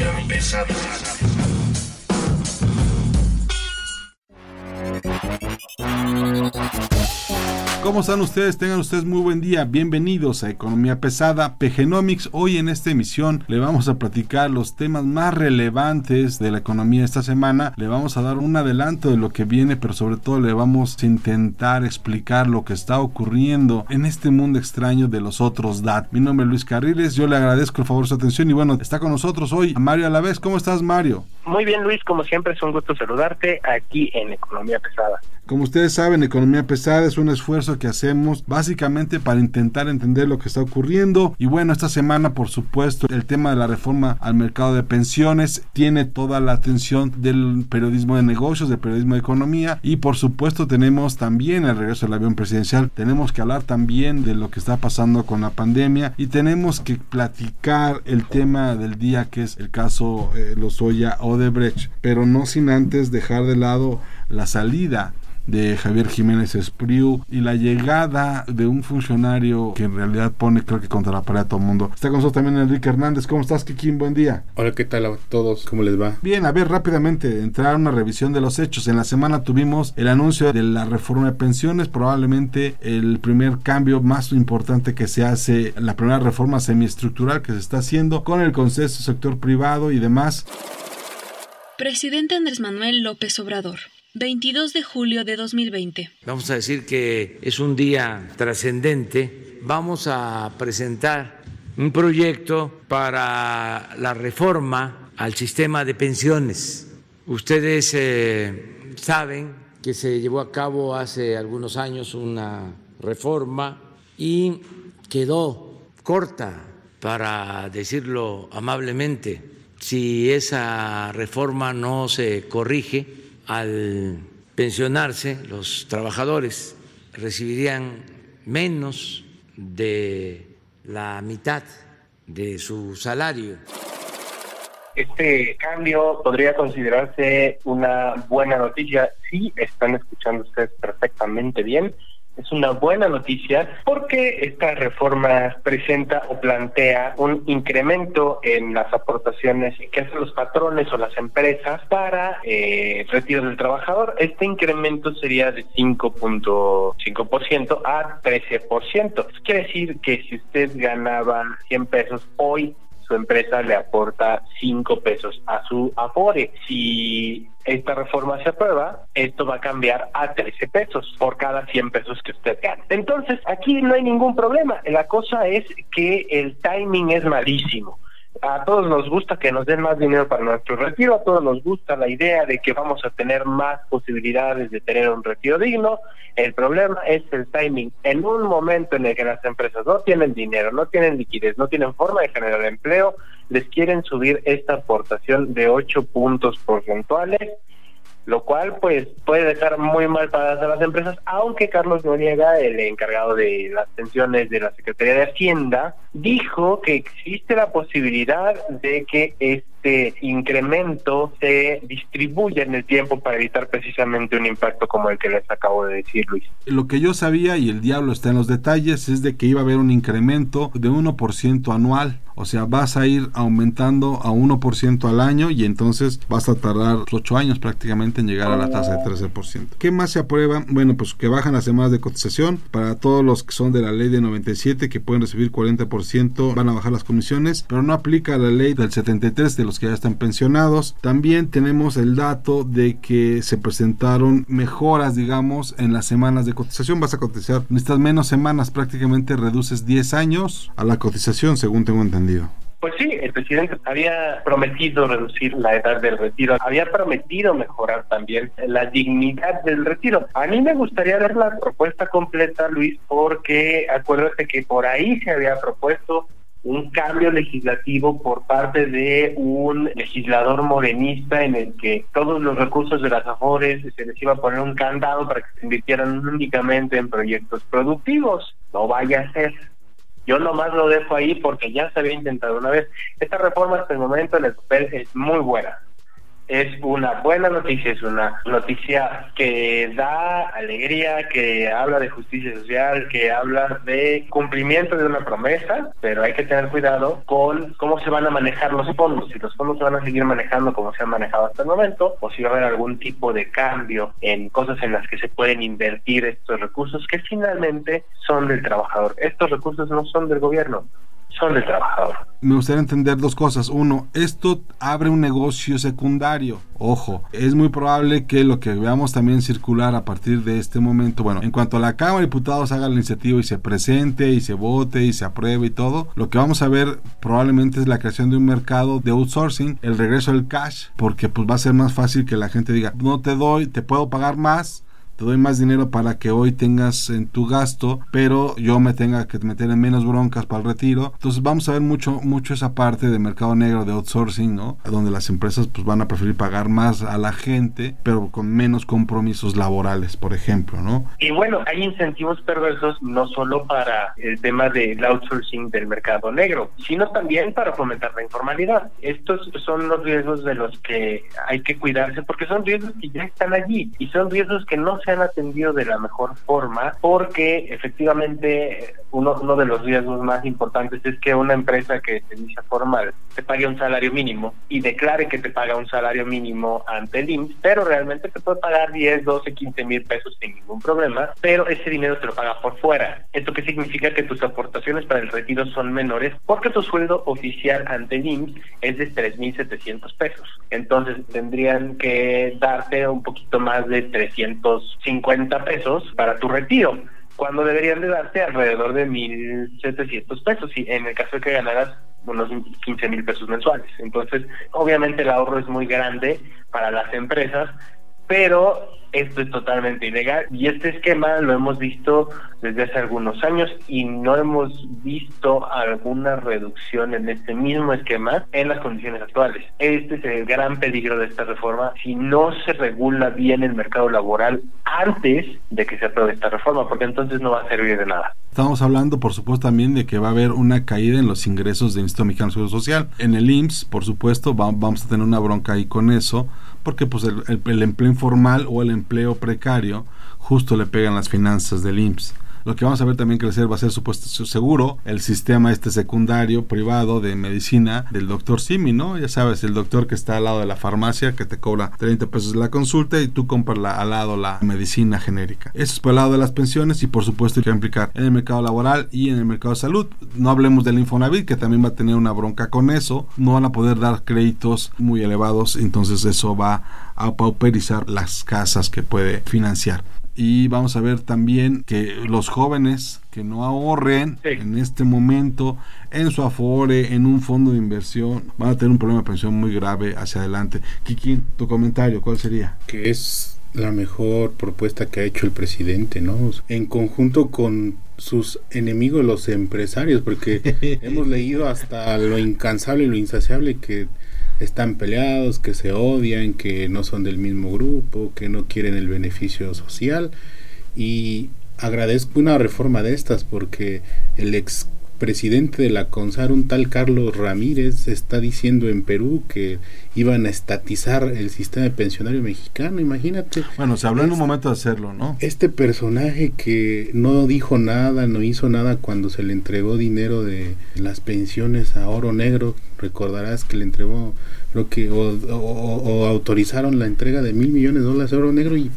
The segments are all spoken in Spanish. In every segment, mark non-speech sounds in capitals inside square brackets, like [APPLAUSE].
Economía pesada. ¿Cómo están ustedes? Tengan ustedes muy buen día. Bienvenidos a Economía Pesada, PGenomics. Hoy en esta emisión le vamos a platicar los temas más relevantes de la economía esta semana. Le vamos a dar un adelanto de lo que viene, pero sobre todo le vamos a intentar explicar lo que está ocurriendo en este mundo extraño de los otros DAT. Mi nombre es Luis Carriles. Yo le agradezco el favor su atención y bueno, está con nosotros hoy Mario Alavés. ¿Cómo estás, Mario? Muy bien, Luis. Como siempre, es un gusto saludarte aquí en Economía Pesada. Como ustedes saben, Economía Pesada es un esfuerzo que hacemos básicamente para intentar entender lo que está ocurriendo. Y bueno, esta semana, por supuesto, el tema de la reforma al mercado de pensiones tiene toda la atención del periodismo de negocios, del periodismo de economía. Y por supuesto, tenemos también el regreso del avión presidencial. Tenemos que hablar también de lo que está pasando con la pandemia. Y tenemos que platicar el tema del día, que es el caso eh, Lozoya Odebrecht. Pero no sin antes dejar de lado la salida de Javier Jiménez Espriu y la llegada de un funcionario que en realidad pone creo que contra la pared a todo el mundo. Está con nosotros también Enrique Hernández. ¿Cómo estás, Kikín? Buen día. Hola, ¿qué tal a todos? ¿Cómo les va? Bien, a ver, rápidamente, entrar a una revisión de los hechos. En la semana tuvimos el anuncio de la reforma de pensiones, probablemente el primer cambio más importante que se hace, la primera reforma semiestructural que se está haciendo con el consenso sector privado y demás. Presidente Andrés Manuel López Obrador. 22 de julio de 2020. Vamos a decir que es un día trascendente. Vamos a presentar un proyecto para la reforma al sistema de pensiones. Ustedes eh, saben que se llevó a cabo hace algunos años una reforma y quedó corta, para decirlo amablemente. Si esa reforma no se corrige, al pensionarse los trabajadores recibirían menos de la mitad de su salario. Este cambio podría considerarse una buena noticia. Sí, están escuchando ustedes perfectamente bien es una buena noticia porque esta reforma presenta o plantea un incremento en las aportaciones que hacen los patrones o las empresas para eh, retiro del trabajador. Este incremento sería de 5.5% a 13%. Quiere decir que si usted ganaba 100 pesos hoy, su empresa le aporta 5 pesos a su Afore. Si esta reforma se aprueba, esto va a cambiar a 13 pesos por cada 100 pesos que usted gane. Entonces, aquí no hay ningún problema. La cosa es que el timing es malísimo. A todos nos gusta que nos den más dinero para nuestro retiro, a todos nos gusta la idea de que vamos a tener más posibilidades de tener un retiro digno. El problema es el timing. En un momento en el que las empresas no tienen dinero, no tienen liquidez, no tienen forma de generar empleo, les quieren subir esta aportación de 8 puntos porcentuales lo cual pues puede dejar muy mal paradas a las empresas, aunque Carlos Noriega, el encargado de las pensiones de la Secretaría de Hacienda, dijo que existe la posibilidad de que este incremento se distribuya en el tiempo para evitar precisamente un impacto como el que les acabo de decir, Luis. Lo que yo sabía, y el diablo está en los detalles, es de que iba a haber un incremento de 1% anual. O sea, vas a ir aumentando a 1% al año y entonces vas a tardar 8 años prácticamente en llegar a la tasa de 13%. ¿Qué más se aprueba? Bueno, pues que bajan las semanas de cotización para todos los que son de la ley de 97 que pueden recibir 40%, van a bajar las comisiones, pero no aplica la ley del 73 de los que ya están pensionados. También tenemos el dato de que se presentaron mejoras, digamos, en las semanas de cotización. Vas a cotizar, necesitas menos semanas, prácticamente reduces 10 años a la cotización, según tengo entendido. Pues sí, el presidente había prometido reducir la edad del retiro, había prometido mejorar también la dignidad del retiro. A mí me gustaría ver la propuesta completa, Luis, porque acuérdate que por ahí se había propuesto un cambio legislativo por parte de un legislador morenista en el que todos los recursos de las AFORES se les iba a poner un candado para que se invirtieran únicamente en proyectos productivos. No vaya a ser. Yo nomás lo dejo ahí porque ya se había intentado una vez. Esta reforma hasta el momento en el papel es muy buena es una buena noticia, es una noticia que da alegría, que habla de justicia social, que habla de cumplimiento de una promesa, pero hay que tener cuidado con cómo se van a manejar los fondos, si los fondos se van a seguir manejando como se han manejado hasta el momento, o si va a haber algún tipo de cambio en cosas en las que se pueden invertir estos recursos que finalmente son del trabajador. Estos recursos no son del gobierno, son del trabajador. Me gustaría entender dos cosas. Uno, esto abre un negocio secundario. Ojo, es muy probable que lo que veamos también circular a partir de este momento, bueno, en cuanto a la Cámara de Diputados haga la iniciativa y se presente y se vote y se apruebe y todo, lo que vamos a ver probablemente es la creación de un mercado de outsourcing, el regreso del cash, porque pues va a ser más fácil que la gente diga, no te doy, te puedo pagar más, te doy más dinero para que hoy tengas en tu gasto, pero yo me tenga que meter en menos broncas para el retiro. Entonces vamos a ver mucho, mucho esa parte de mercado negro, de outsourcing, ¿no? Donde las empresas pues van a preferir pagar más a la gente, pero con menos compromisos laborales, por ejemplo, ¿no? Y bueno, hay incentivos perversos no solo para el tema del outsourcing del mercado negro, sino también para fomentar la informalidad. Estos son los riesgos de los que hay que cuidarse porque son riesgos que ya están allí y son riesgos que no se han atendido de la mejor forma porque efectivamente uno, uno de los riesgos más importantes es que una empresa que se dice formal te pague un salario mínimo y declare que te paga un salario mínimo ante el IMSS, pero realmente te puede pagar 10, 12, 15 mil pesos sin ningún problema, pero ese dinero te lo paga por fuera. ¿Esto qué significa? Que tus aportaciones para el retiro son menores porque tu sueldo oficial ante el IMSS es de 3.700 pesos. Entonces tendrían que darte un poquito más de 300 50 pesos para tu retiro, cuando deberían de darte alrededor de 1.700 pesos, y en el caso de que ganaras unos 15 mil pesos mensuales. Entonces, obviamente el ahorro es muy grande para las empresas, pero esto es totalmente ilegal y este esquema lo hemos visto desde hace algunos años y no hemos visto alguna reducción en este mismo esquema en las condiciones actuales. Este es el gran peligro de esta reforma si no se regula bien el mercado laboral antes de que se apruebe esta reforma, porque entonces no va a servir de nada. Estamos hablando, por supuesto, también de que va a haber una caída en los ingresos del Instituto Mexicano Seguro Social. En el IMSS, por supuesto, vamos a tener una bronca ahí con eso, porque pues el, el empleo informal o el empleo precario justo le pegan las finanzas del IMSS. Lo que vamos a ver también crecer va a ser supuesto seguro el sistema este secundario privado de medicina del doctor Simi, ¿no? Ya sabes, el doctor que está al lado de la farmacia que te cobra 30 pesos la consulta y tú compras la, al lado la medicina genérica. Eso es por el lado de las pensiones y por supuesto que va a implicar en el mercado laboral y en el mercado de salud. No hablemos del Infonavit que también va a tener una bronca con eso. No van a poder dar créditos muy elevados, entonces eso va a pauperizar las casas que puede financiar y vamos a ver también que los jóvenes que no ahorren en este momento en su afore, en un fondo de inversión, van a tener un problema de pensión muy grave hacia adelante. Kiki, tu comentario, ¿cuál sería? Que es la mejor propuesta que ha hecho el presidente, ¿no? En conjunto con sus enemigos, los empresarios, porque [LAUGHS] hemos leído hasta lo incansable y lo insaciable que están peleados, que se odian, que no son del mismo grupo, que no quieren el beneficio social. Y agradezco una reforma de estas porque el ex presidente de la CONSAR, un tal Carlos Ramírez, está diciendo en Perú que iban a estatizar el sistema pensionario mexicano, imagínate. Bueno, se habló en un momento de hacerlo, ¿no? Este personaje que no dijo nada, no hizo nada cuando se le entregó dinero de las pensiones a Oro Negro, recordarás que le entregó, creo que, o, autorizaron la entrega de mil millones de dólares a Oro Negro y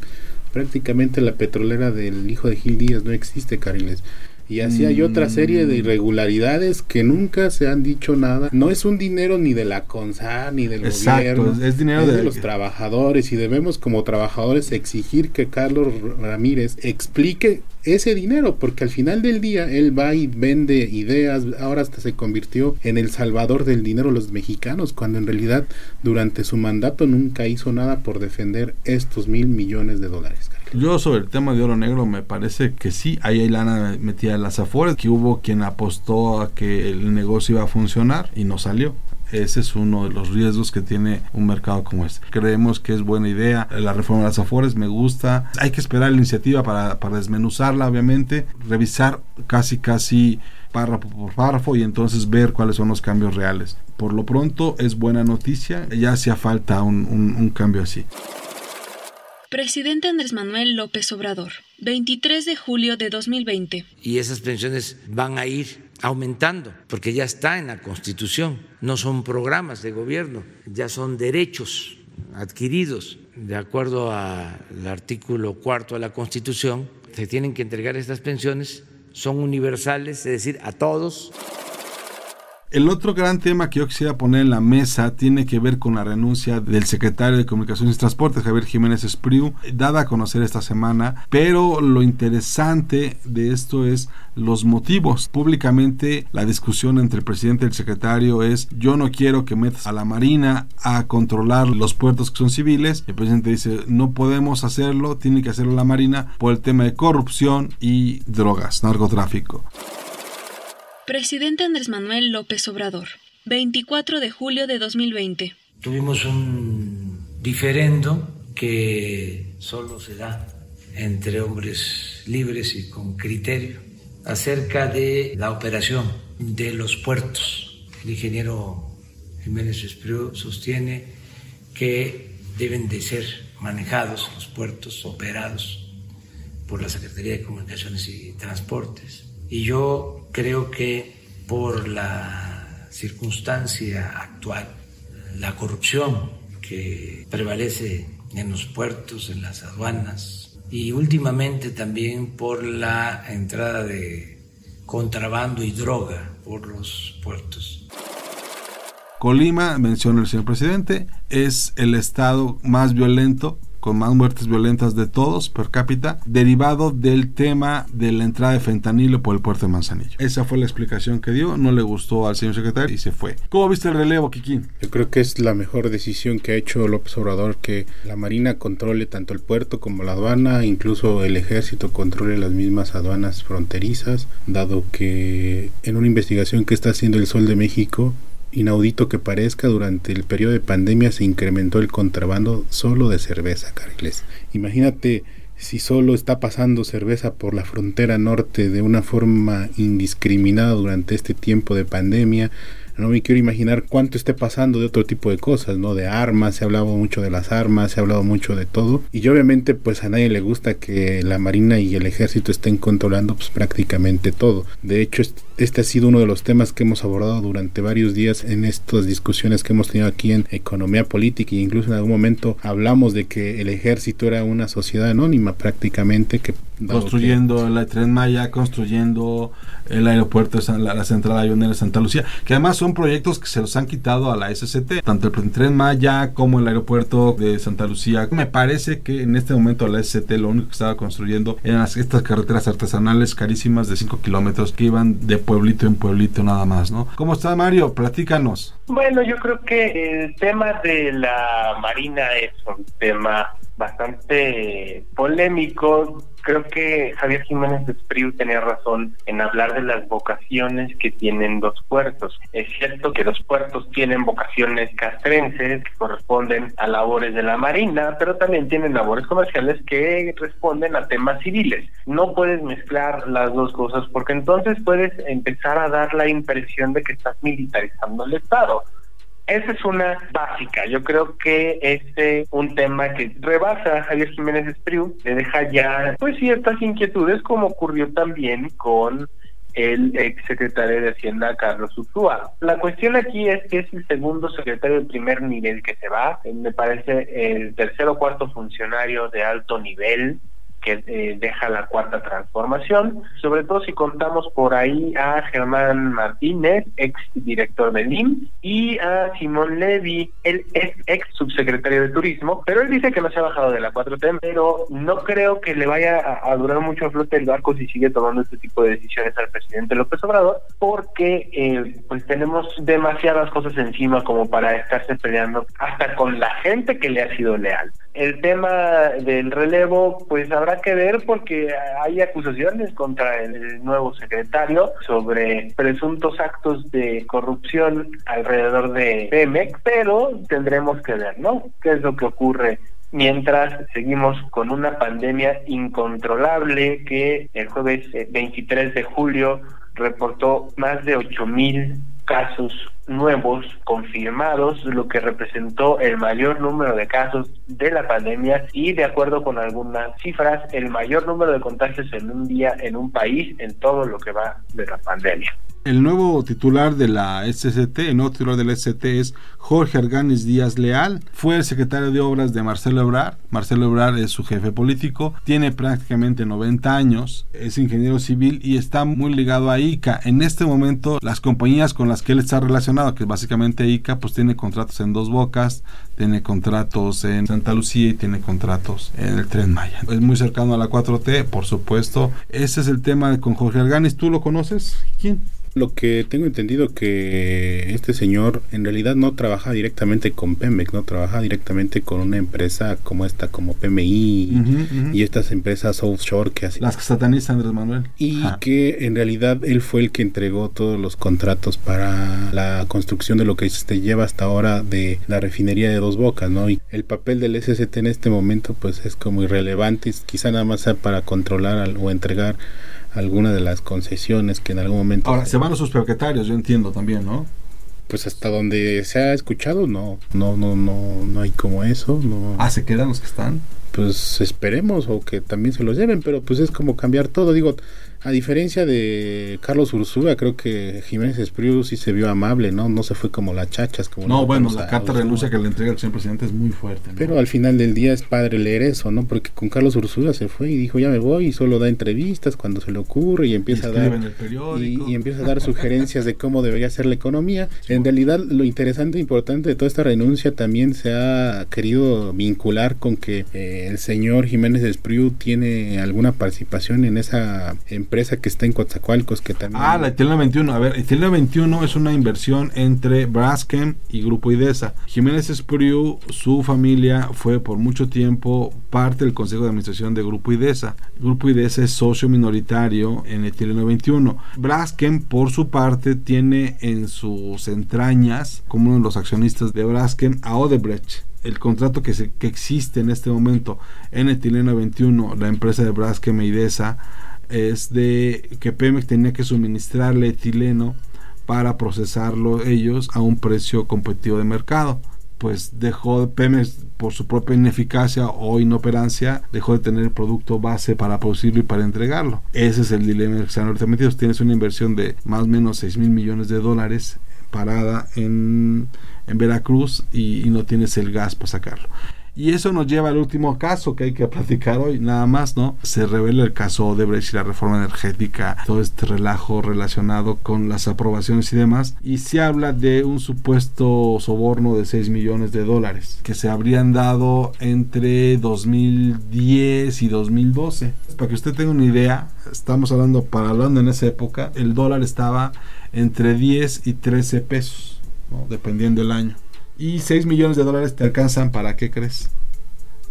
prácticamente la petrolera del hijo de Gil Díaz no existe, Cariles y así hay otra serie de mm. irregularidades que nunca se han dicho nada. No es un dinero ni de la CONSA ni del gobierno, es dinero de, los trabajadores y debemos como trabajadores exigir que Carlos Ramírez explique ese dinero, porque al final del día él va y vende ideas, ahora hasta se convirtió en el salvador del dinero los mexicanos, cuando en realidad durante su mandato nunca hizo nada por defender estos mil millones de dólares. Yo sobre el tema de oro negro me parece que sí, ahí hay lana metida en las afueras, que hubo quien apostó a que el negocio iba a funcionar y no salió. Ese es uno de los riesgos que tiene un mercado como este. Creemos que es buena idea la reforma de las afores, me gusta. Hay que esperar la iniciativa para, desmenuzarla, obviamente, revisar casi, casi párrafo por párrafo y entonces ver cuáles son los cambios reales. Por lo pronto es buena noticia, ya hacía falta un cambio así. Presidente Andrés Manuel López Obrador, 23 de julio de 2020. Y esas pensiones van a ir aumentando, porque ya está en la Constitución, no son programas de gobierno, ya son derechos adquiridos. De acuerdo al artículo cuarto de la Constitución, se tienen que entregar estas pensiones, son universales, es decir, a todos. El otro gran tema que yo quisiera poner en la mesa tiene que ver con la renuncia del secretario de Comunicaciones y Transportes, Javier Jiménez Espriu, dada a conocer esta semana, pero lo interesante de esto es los motivos. Públicamente la discusión entre el presidente y el secretario es yo no quiero que metas a la Marina a controlar los puertos que son civiles. El presidente dice no podemos hacerlo, tiene que hacerlo la Marina por el tema de corrupción y drogas, narcotráfico. Presidente Andrés Manuel López Obrador, 24 de julio de 2020. Tuvimos un diferendo que solo se da entre hombres libres y con criterio acerca de la operación de los puertos. El ingeniero Jiménez Espriu sostiene que deben de ser manejados los puertos operados por la Secretaría de Comunicaciones y Transportes. Y yo creo que por la circunstancia actual, la corrupción que prevalece en los puertos, en las aduanas y últimamente también por la entrada de contrabando y droga por los puertos. Colima, menciona el señor presidente, es el estado más violento con más muertes violentas de todos per cápita, derivado del tema de la entrada de fentanilo por el puerto de Manzanillo. Esa fue la explicación que dio, no le gustó al señor secretario y se fue. ¿Cómo viste el relevo, Kikín? Yo creo que es la mejor decisión que ha hecho López Obrador, que la Marina controle tanto el puerto como la aduana, incluso el ejército controle las mismas aduanas fronterizas, dado que en una investigación que está haciendo el Sol de México, inaudito que parezca, durante el periodo de pandemia se incrementó el contrabando solo de cerveza, Carles. Imagínate si solo está pasando cerveza por la frontera norte de una forma indiscriminada durante este tiempo de pandemia, no me quiero imaginar cuánto esté pasando de otro tipo de cosas, ¿no? De armas, se ha hablado mucho de las armas, se ha hablado mucho de todo. Y obviamente pues a nadie le gusta que la Marina y el Ejército estén controlando pues prácticamente todo. De hecho, este ha sido uno de los temas que hemos abordado durante varios días en estas discusiones que hemos tenido aquí en economía política e incluso en algún momento hablamos de que el ejército era una sociedad anónima prácticamente que construyendo la tren Maya, construyendo el aeropuerto de la, la, central avionera de Santa Lucía, que además son proyectos que se los han quitado a la SCT, tanto el tren Maya como el aeropuerto de Santa Lucía. Me parece que en este momento la SCT lo único que estaba construyendo eran estas carreteras artesanales carísimas de 5 kilómetros que iban de pueblito en pueblito nada más, ¿no? ¿Cómo está Mario? Platícanos. Bueno, yo creo que el tema de la Marina es un tema bastante polémico. Creo que Javier Jiménez Espriu tenía razón en hablar de las vocaciones que tienen los puertos. Es cierto que los puertos tienen vocaciones castrenses que corresponden a labores de la Marina, pero también tienen labores comerciales que responden a temas civiles. No puedes mezclar las dos cosas porque entonces puedes empezar a dar la impresión de que estás militarizando el Estado. Esa es una básica. Yo creo que este un tema que rebasa a Javier Jiménez Espriu, le deja ya pues ciertas inquietudes como ocurrió también con el ex secretario de Hacienda Carlos Ursúa. La cuestión aquí es que es el segundo secretario de primer nivel que se va, me parece el tercer o cuarto funcionario de alto nivel que eh, deja la cuarta transformación, sobre todo si contamos por ahí a Germán Martínez, ex director del IM, y a Simón Levy, él es ex subsecretario de Turismo, pero él dice que no se ha bajado de la 4T, pero no creo que le vaya a, durar mucho a flote el barco si sigue tomando este tipo de decisiones al presidente López Obrador, porque eh, pues tenemos demasiadas cosas encima como para estarse peleando hasta con la gente que le ha sido leal. El tema del relevo, pues habrá que ver porque hay acusaciones contra el nuevo secretario sobre presuntos actos de corrupción alrededor de Pemex, pero tendremos que ver, ¿no? ¿Qué es lo que ocurre mientras seguimos con una pandemia incontrolable que el jueves 23 eh, de julio reportó más de 8 mil casos nuevos confirmados, lo que representó el mayor número de casos de la pandemia y de acuerdo con algunas cifras, el mayor número de contagios en un día en un país en todo lo que va de la pandemia. El nuevo titular de la SCT, el nuevo titular de la SCT es Jorge Arganis Díaz Leal. Fue el secretario de Obras de Marcelo Ebrard. Marcelo Ebrard es su jefe político. Tiene prácticamente 90 años. Es ingeniero civil y está muy ligado a ICA. En este momento, las compañías con las que él está relacionado, que básicamente ICA, pues tiene contratos en Dos Bocas, tiene contratos en Santa Lucía y tiene contratos en el Tren Maya. Es muy cercano a la 4T, por supuesto. Ese es el tema con Jorge Arganis. ¿Tú lo conoces? ¿Quién? Lo que tengo entendido que este señor en realidad no trabaja directamente con Pemex, no trabaja directamente con una empresa como esta, como PMI y estas empresas offshore que hacen. Las que sataniza Andrés Manuel. Y que en realidad él fue el que entregó todos los contratos para la construcción de lo que se lleva hasta ahora de la refinería de Dos Bocas, ¿no? Y el papel del SST en este momento pues es como irrelevante, quizá nada más sea para controlar o entregar alguna de las concesiones que en algún momento... Ahora, se van los sus propietarios, yo entiendo también, ¿no? Pues hasta donde se ha escuchado, no, no, no, no, no hay como eso, no. Ah, se quedan los que están. Pues esperemos o que también se los lleven, pero pues es como cambiar todo, digo, a diferencia de Carlos Ursúa, creo que Jiménez Espriu sí se vio amable, ¿no? No se fue como la chachas. Como no, bueno, la carta de renuncia que le entrega el señor presidente es muy fuerte. Pero al final del día es padre leer eso, ¿no? Porque con Carlos Ursúa se fue y dijo, ya me voy, y solo da entrevistas cuando se le ocurre y empieza a dar... y, empieza a dar sugerencias de cómo debería ser la economía. [LAUGHS] En realidad, lo interesante e importante de toda esta renuncia también se ha querido vincular con que eh, el señor Jiménez Espriu tiene alguna participación en esa empresa empresa que está en Coatzacoalcos que también... Ah, la Etilena 21. A ver, Etilena 21 es una inversión entre Braskem y Grupo IDESA. Jiménez Espriu, su familia fue por mucho tiempo parte del Consejo de Administración de Grupo IDESA. Grupo IDESA es socio minoritario en Etilena 21. Braskem, por su parte, tiene en sus entrañas, como uno de los accionistas de Braskem, a Odebrecht el contrato que, se, que existe en este momento en Etilena 21, la empresa de Braskem e IDESA, es de que Pemex tenía que suministrarle etileno para procesarlo ellos a un precio competitivo de mercado. Pues dejó Pemex por su propia ineficacia o inoperancia, dejó de tener el producto base para producirlo y para entregarlo. Ese es el dilema que están metidos. Tienes una inversión de más o menos 6 mil millones de dólares parada en, en Veracruz y, y no tienes el gas para sacarlo. Y eso nos lleva al último caso que hay que platicar hoy, nada más, ¿no? Se revela el caso Odebrecht y la reforma energética, todo este relajo relacionado con las aprobaciones y demás. Y se habla de un supuesto soborno de 6 millones de dólares que se habrían dado entre 2010 y 2012. Para que usted tenga una idea, estamos hablando, para hablando en esa época, el dólar estaba entre 10 y 13 pesos, ¿no? dependiendo del año. Y 6 millones de dólares te alcanzan para qué crees?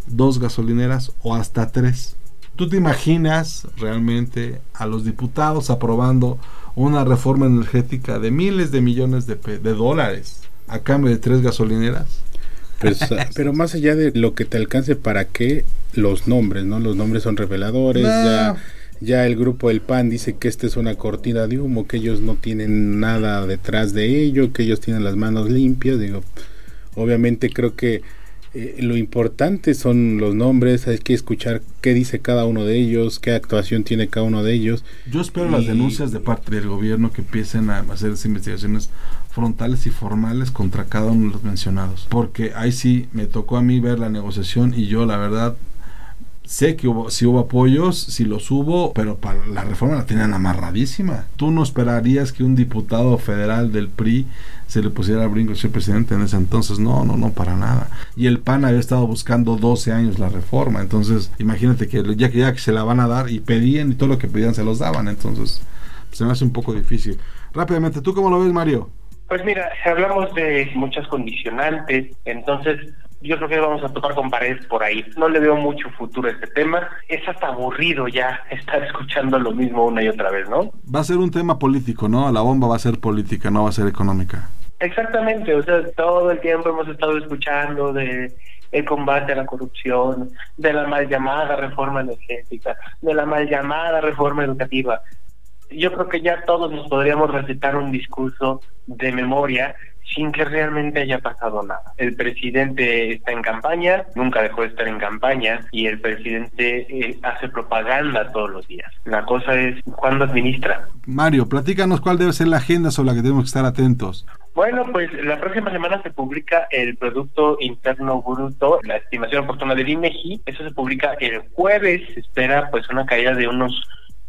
Dos gasolineras o hasta tres. ¿Tú te imaginas realmente a los diputados aprobando una reforma energética de miles de millones de, de dólares a cambio de tres gasolineras? Pues, [LAUGHS] pero más allá de lo que te alcance para qué, los nombres, ¿no? Los nombres son reveladores, ya ya el grupo del PAN dice que esta es una cortina de humo, que ellos no tienen nada detrás de ello, que ellos tienen las manos limpias. Digo, Obviamente creo que eh, lo importante son los nombres, hay que escuchar qué dice cada uno de ellos, qué actuación tiene cada uno de ellos. Yo espero las denuncias de parte del gobierno que empiecen a hacer investigaciones frontales y formales contra cada uno de los mencionados, porque ahí sí me tocó a mí ver la negociación y yo la verdad Sé que hubo, si hubo apoyos, si los hubo, pero para la reforma la tenían amarradísima. Tú no esperarías que un diputado federal del PRI se le pusiera a brinco ser presidente en ese entonces. No, no, no, para nada. Y el PAN había estado buscando 12 años la reforma. Entonces, imagínate que ya que ya que se la van a dar y pedían y todo lo que pedían se los daban. Entonces, se me hace un poco difícil. Rápidamente, ¿tú cómo lo ves, Mario? Pues mira, hablamos de muchas condicionantes, entonces yo creo que vamos a tocar con paredes por ahí. No le veo mucho futuro a este tema. Es hasta aburrido ya estar escuchando lo mismo una y otra vez, ¿no? Va a ser un tema político, ¿no? La bomba va a ser política, no va a ser económica. Exactamente, o sea, todo el tiempo hemos estado escuchando de el combate a la corrupción, de la mal llamada reforma energética, de la mal llamada reforma educativa. Yo creo que ya todos nos podríamos recitar un discurso de memoria sin que realmente haya pasado nada. El presidente está en campaña, nunca dejó de estar en campaña y el presidente eh, hace propaganda todos los días. La cosa es cuándo administra. Mario, platícanos cuál debe ser la agenda sobre la que tenemos que estar atentos. Bueno, pues la próxima semana se publica el Producto Interno Bruto, la estimación oportuna del INEGI. Eso se publica el jueves. Se espera pues una caída de unos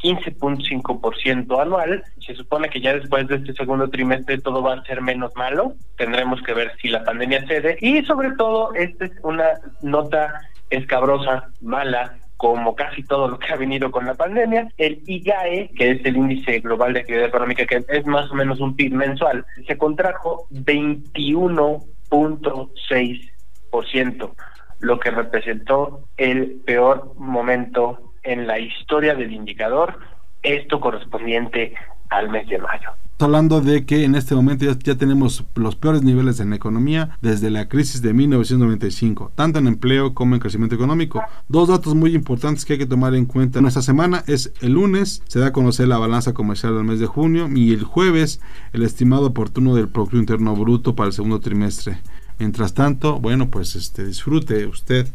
15.5% anual. Se supone que ya después de este segundo trimestre todo va a ser menos malo. Tendremos que ver si la pandemia cede. Y sobre todo, esta es una nota escabrosa, mala, como casi todo lo que ha venido con la pandemia, el IGAE, que es el índice global de actividad económica, que es más o menos un PIB mensual, se contrajo 21.6%, lo que representó el peor momento en la historia del indicador, esto correspondiente al mes de mayo. Hablando de que en este momento ya, tenemos los peores niveles en la economía desde la crisis de 1995, tanto en empleo como en crecimiento económico. Dos datos muy importantes que hay que tomar en cuenta en esta semana es el lunes se da a conocer la balanza comercial del mes de junio y el jueves el estimado oportuno del Producto Interno Bruto para el segundo trimestre. Mientras tanto, bueno, pues este disfrute usted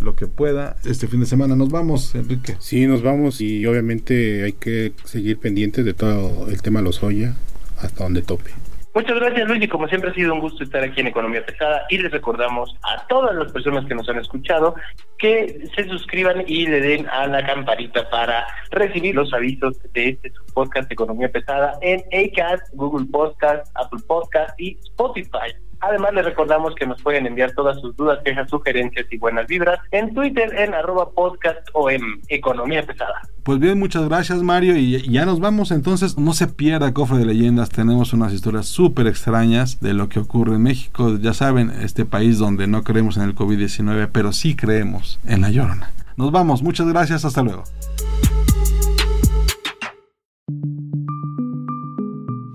lo que pueda. Este fin de semana nos vamos, Enrique. Sí, nos vamos y obviamente hay que seguir pendientes de todo el tema Lozoya hasta donde tope. Muchas gracias Luis y como siempre ha sido un gusto estar aquí en Economía Pesada y les recordamos a todas las personas que nos han escuchado que se suscriban y le den a la campanita para recibir los avisos de este podcast Economía Pesada en Acast, Google Podcast, Apple Podcast y Spotify. Además, les recordamos que nos pueden enviar todas sus dudas, quejas, sugerencias y buenas vibras en Twitter en arroba podcast Economía Pesada. Pues bien, muchas gracias Mario y ya nos vamos entonces. No se pierda Cofre de Leyendas, tenemos unas historias súper extrañas de lo que ocurre en México. Ya saben, este país donde no creemos en el COVID-19, pero sí creemos en la llorona. Nos vamos, muchas gracias, hasta luego.